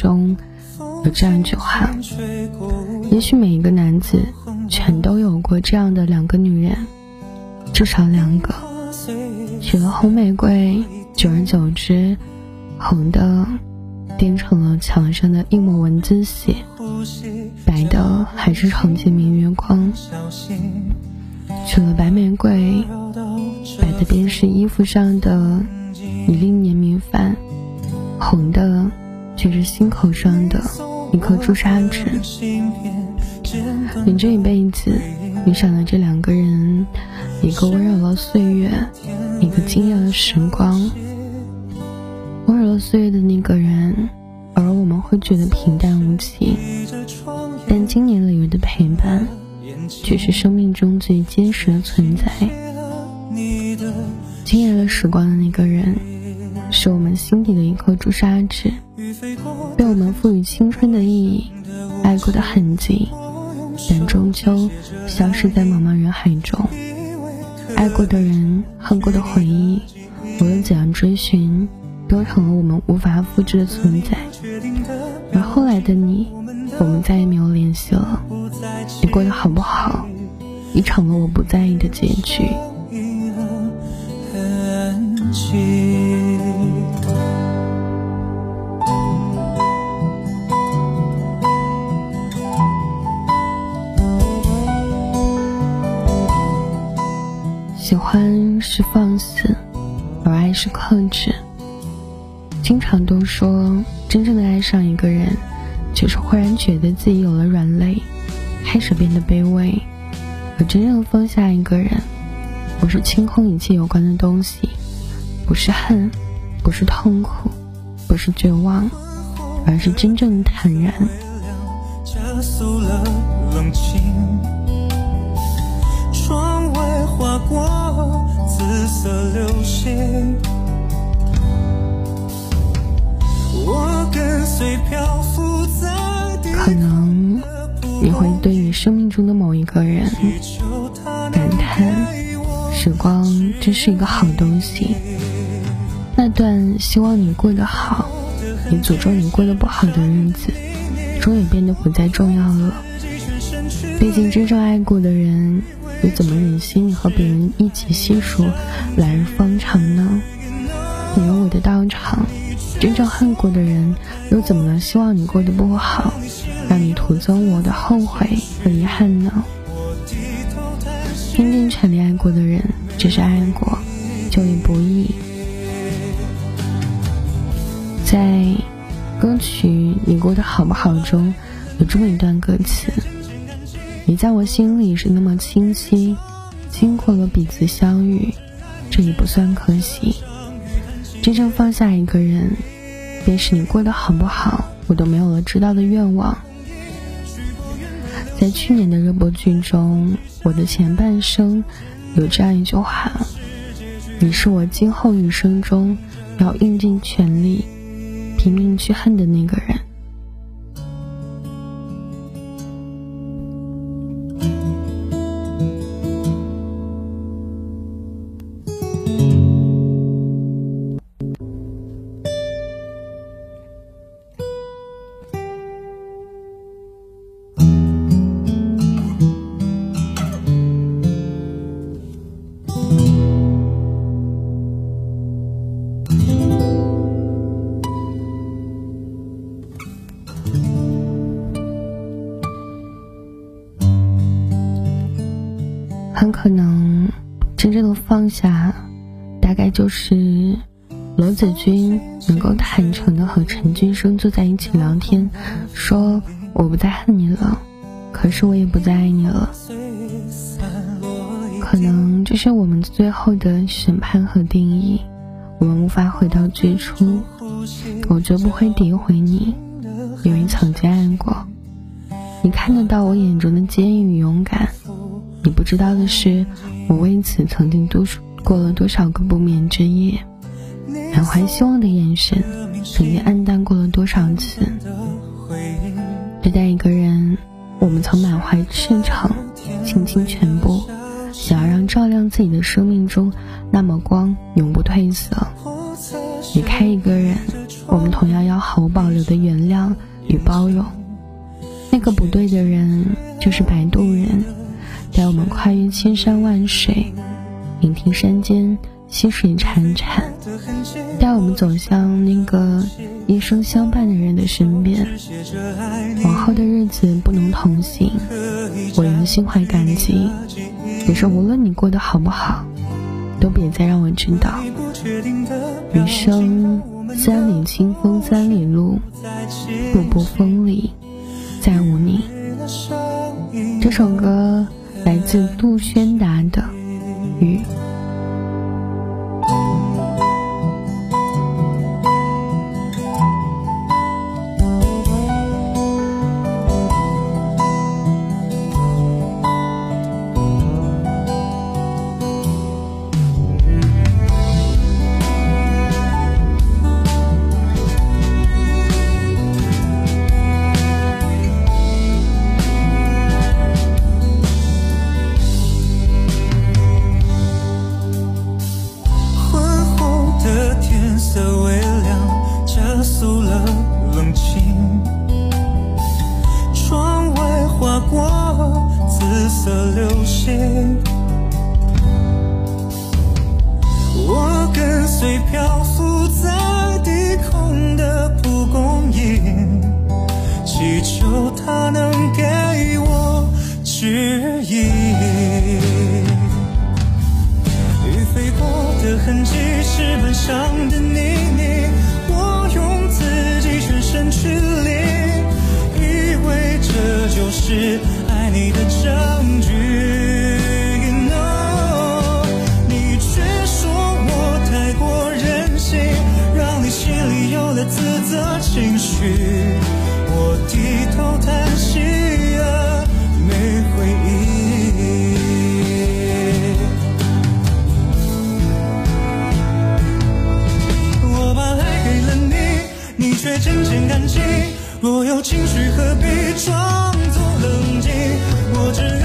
《》中有这样一句话：也许每一个男子全都有过这样的两个女人，至少两个。娶了红玫瑰，久而久之，红的变成了墙上的一抹蚊子血，白的还是床前明月光。娶了白玫瑰，白的便是衣服上的一粒黏米饭，红的却是心口上的一颗朱砂痣。你这一辈子遇上的这两个人，一个温柔了岁月，一个惊艳了时光。温柔了岁月的那个人，而我们会觉得平淡无奇，但经年累月的陪伴。却是生命中最坚实的存在。惊艳了时光的那个人，是我们心底的一颗朱砂痣，被我们赋予青春的意义，爱过的痕迹，但终究消失在茫茫人海中。爱过的人，恨过的回忆，无论怎样追寻，都成了我们无法复制的存在。而后来的你，我们再也没有联系了。你过得好不好，已成了我不在意的结局。喜欢是放肆，而爱是克制。经常都说，真正的爱上一个人，就是忽然觉得自己有了软肋。开始变得卑微，而真正放下一个人，不是清空一切有关的东西，不是恨，不是痛苦，不是绝望，而是真正的坦然。过紫色流星，我跟随漂浮在可能。你会对你生命中的某一个人感叹：时光真是一个好东西。那段希望你过得好，也诅咒你过得不好的日子，终于变得不再重要了。毕竟真正爱过的人，又怎么忍心和别人一起细数来日方长呢？你有我的道场。真正恨过的人，又怎么能希望你过得不好？让你徒增我的后悔和遗憾呢？拼尽全力爱过的人，只是爱过，就已不易。在歌曲《你过得好不好》中有这么一段歌词：“你在我心里是那么清晰，经过了彼此相遇，这也不算可惜。真正放下一个人，便是你过得好不好，我都没有了知道的愿望。”在去年的热播剧中，我的前半生有这样一句话：“你是我今后余生中要用尽全力、拼命去恨的那个人。”很可能，真正的放下，大概就是罗子君能够坦诚的和陈俊生坐在一起聊天，说我不再恨你了，可是我也不再爱你了。可能这是我们最后的审判和定义，我们无法回到最初。我绝不会诋毁你，因为曾经爱过。你看得到我眼中的坚毅与勇敢。你不知道的是，我为此曾经度过了多少个不眠之夜，满怀希望的眼神，曾经黯淡过了多少次。对待一个人，我们曾满怀赤诚，倾尽全部，想要让照亮自己的生命中那抹光永不褪色。离开一个人，我们同样要毫无保留的原谅与包容。那个不对的人，就是摆渡人，带我们跨越千山万水，聆听山间溪水潺潺，带我们走向那个一生相伴的人的身边。往后的日子不能同行，我仍心怀感激。可是无论你过得好不好，都别再让我知道。余生三里清风三里路，不波风里再无你。这首歌来自杜轩达的《雨》。是爱你的证据你却说我太过任性让你心里有了。自责情绪，我低头叹息啊，没回应。我把爱给了你，你却渐渐干净。若有情绪，何必装我知